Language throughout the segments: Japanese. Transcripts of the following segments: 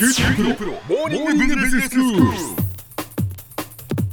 九州大学モーニングビジネススク。ール。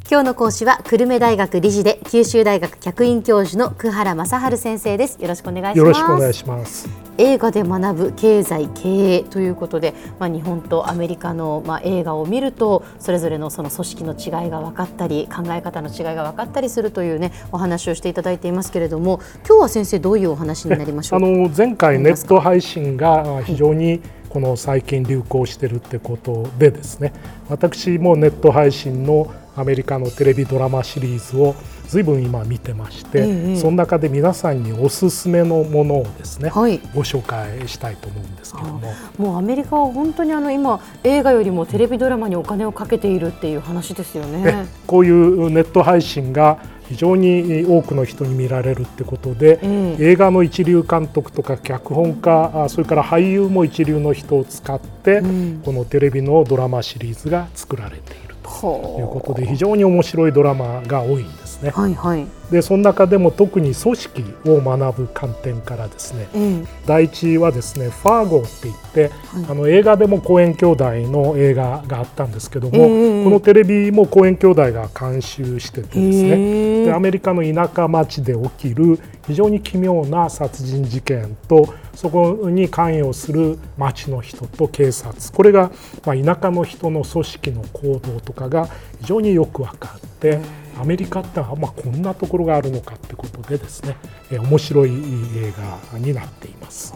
今日の講師は久留米大学理事で九州大学客員教授の久原正治先生です。よろしくお願いします。よろしくお願いします。映画で学ぶ経済経営ということで、まあ、日本とアメリカの、まあ、映画を見るとそれぞれのその組織の違いが分かったり考え方の違いが分かったりするというねお話をしていただいていますけれども今日は先生どういうお話になりましょうあの前回ネット配信が非常にこの最近流行しているってことでですね私もネット配信のアメリカのテレビドラマシリーズをずいぶん今見てまして、ええ、その中で皆さんにおすすめのものをですね、はい、ご紹介したいと思うんですけども。もうアメリカは本当にあの今映画よりもテレビドラマにお金をかけているっていう話ですよね。こういうネット配信が非常に多くの人に見られるってことで、うん、映画の一流監督とか脚本家それから俳優も一流の人を使って、うん、このテレビのドラマシリーズが作られている。ということで非常に面白いドラマが多いんですね。はいはい、でその中でも特に組織を学ぶ観点からですね、うん、第一はですね「ファーゴ」って言って、はい、あの映画でもコエン兄弟の映画があったんですけども、えー、このテレビもコエン兄弟が監修しててですね、え。ー、でアメリカの田舎町で起きる非常に奇妙な殺人事件とそこに関与する町の人と警察これがま田舎の人の組織の行動とかが非常によく分かってアメリカってまあこんなところがあるのかってことでですね面白い映画になっています。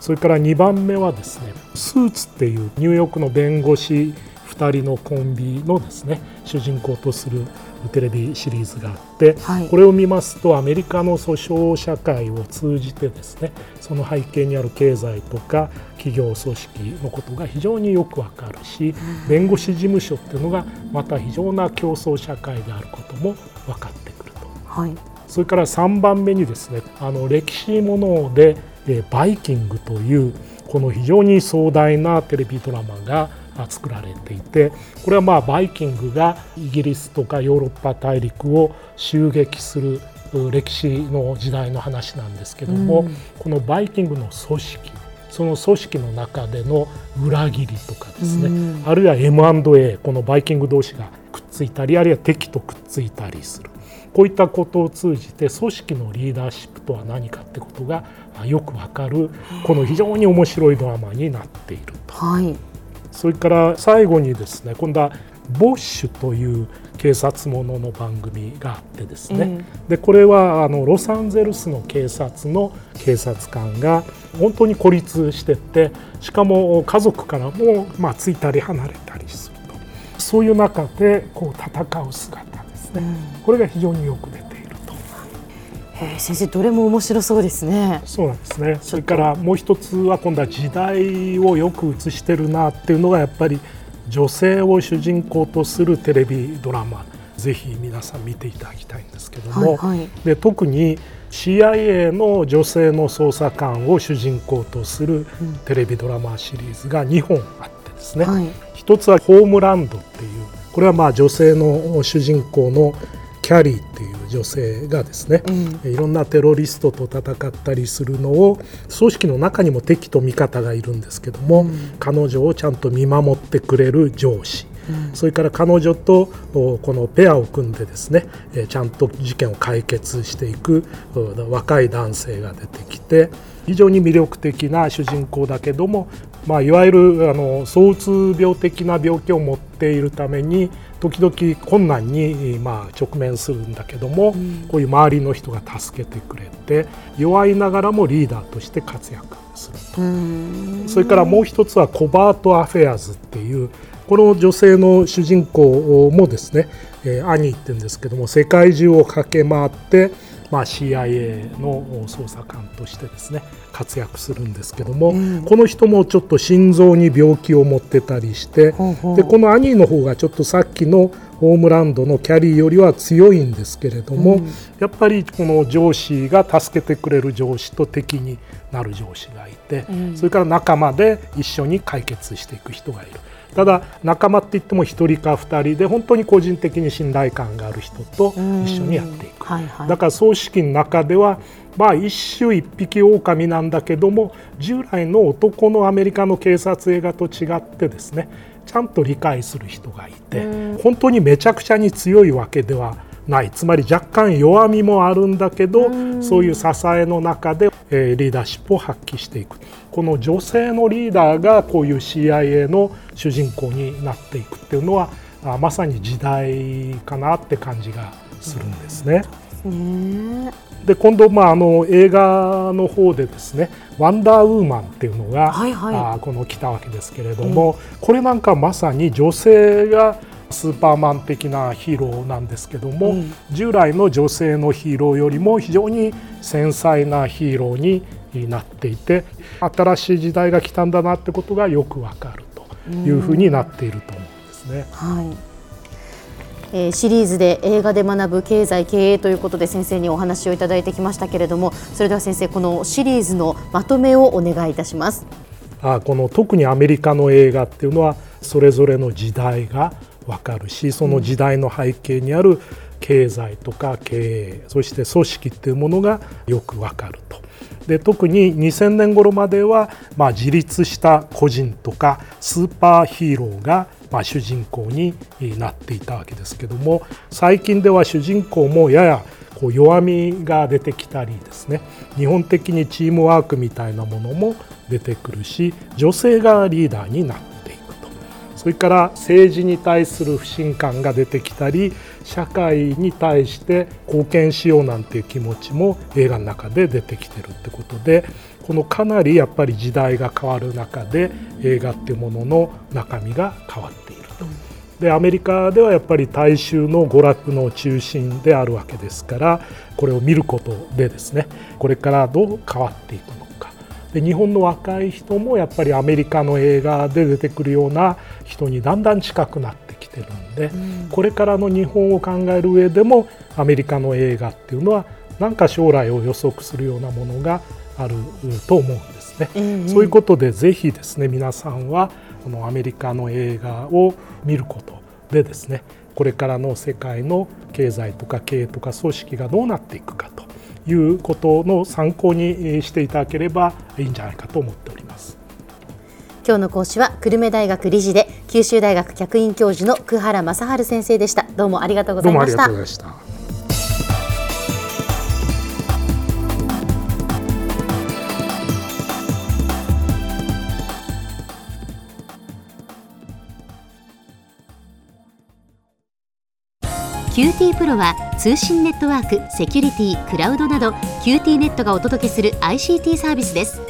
それから2番目はですねスーツっていうニューヨークの弁護士2人のコンビのですね主人公とするテレビシリーズがあって、はい、これを見ますとアメリカの訴訟社会を通じてですねその背景にある経済とか企業組織のことが非常によくわかるし弁護士事務所っていうのがまた非常な競争社会であることも分かってくると。はい、それから3番目にですねあの歴史もので「バイキング」というこの非常に壮大なテレビドラマが作られていてこれはまあバイキングがイギリスとかヨーロッパ大陸を襲撃する歴史の時代の話なんですけども、うん、このバイキングの組織その組織の中での裏切りとかですね、うん、あるいは M&A このバイキング同士がくっついたりあるいは敵とくっついたりする。こういったことを通じて組織のリーダーシップとは何かってことがよくわかるこの非常に面白いドラマになっていると。はいそれから最後にですね今度はボッシュという警察ものの番組があってですね、うん、でこれはあのロサンゼルスの警察の警察官が本当に孤立しててしかも家族からもまあついたり離れたりすると。そういう中でこう戦う姿ですね、うん、これが非常によく出て先生どれも面白そうですね。そうなんですね。それからもう一つは今度は時代をよく映してるなっていうのがやっぱり女性を主人公とするテレビドラマぜひ皆さん見ていただきたいんですけども、はいはい、で特に CIA の女性の捜査官を主人公とするテレビドラマシリーズが2本あってですね、はい、一つは「ホームランド」っていうこれはまあ女性の主人公のキャリーっていう女性がですね、うん、いろんなテロリストと戦ったりするのを組織の中にも敵と味方がいるんですけども、うん、彼女をちゃんと見守ってくれる上司、うん、それから彼女とこのペアを組んでですねちゃんと事件を解決していく若い男性が出てきて非常に魅力的な主人公だけどもまあ、いわゆるあの躁うつ病的な病気を持っているために時々困難に、まあ、直面するんだけども、うん、こういう周りの人が助けてくれて弱いながらもリーダーとして活躍すると。それからもう一つはコバート・アフェアーズっていうこの女性の主人公もですね、えー、アニーって言うんですけども世界中を駆け回ってまあ、CIA の捜査官としてですね活躍するんですけども、うん、この人もちょっと心臓に病気を持ってたりして、ほうほう。でこの兄の方がちょっとさっきのホームランドのキャリーよりは強いんですけれども、うん、やっぱりこの上司が助けてくれる上司と敵になる上司がいて、うん、それから仲間で一緒に解決していく人がいる。ただ仲間って言っても1人か2人で本当に個人的に信頼感がある人と一緒にやっていく、はいはい、だから葬式の中ではまあ一種一匹狼なんだけども従来の男のアメリカの警察映画と違ってですねちゃんと理解する人がいて本当にめちゃくちゃに強いわけではない。つまり若干弱みもあるんだけどそういう支えの中で、えー、リーダーシップを発揮していく。この女性のリーダーがこういう CIA の主人公になっていくっていうのはあまさに時代かなって感じがするんですね。で今度、まあ、あの映画の方でですね「ワンダーウーマン」っていうのが、はいはい、あこの来たわけですけれども、これなんかまさに女性がスーパーマン的なヒーローなんですけども、うん、従来の女性のヒーローよりも非常に繊細なヒーローになっていて新しい時代が来たんだなってことがよくわかるというふうになっていると思うんですね。はいえー、シリーズで映画で学ぶ経済経営ということで先生にお話をいただいてきましたけれどもそれでは先生このシリーズのまとめをお願いいたしますあこの特にアメリカの映画っていうのはそれぞれの時代がわかるしその時代の背景にある経済とか経営そして組織っていうものがよくわかると。で特に2000年頃までは、まあ、自立した個人とかスーパーヒーローがまあ、主人公になっていたわけですけども最近では主人公もややこう弱みが出てきたりですね。日本的にチームワークみたいなものも出てくるし女性がリーダーになっていくと。それから政治に対する不信感が出てきたり社会に対して貢献しようなんていう気持ちも映画の中で出てきてるってことでこのかなりやっぱり時代が変わる中で映画っていうものの中身が変わっていると。でアメリカではやっぱり大衆の娯楽の中心であるわけですからこれを見ることでですねこれからどう変わっていくのかで日本の若い人もやっぱりアメリカの映画で出てくるような人にだんだん近くなってきてるんで、これからの日本を考える上でもアメリカの映画っていうのはなんか将来を予測するようなものがあると思うんですね。えー、そういうことでぜひですね皆さんはこのアメリカの映画を見ることでですねこれからの世界の経済とか経営とか組織がどうなっていくかということの参考にしていただければいいんじゃないかと思っております。今日の講師は久留米大学理事で九州大学客員教授の久原正治先生でした。どうもありがとうございました。QT プロは通信ネットワーク、セキュリティ、クラウドなど QT ネットがお届けする ICT サービスです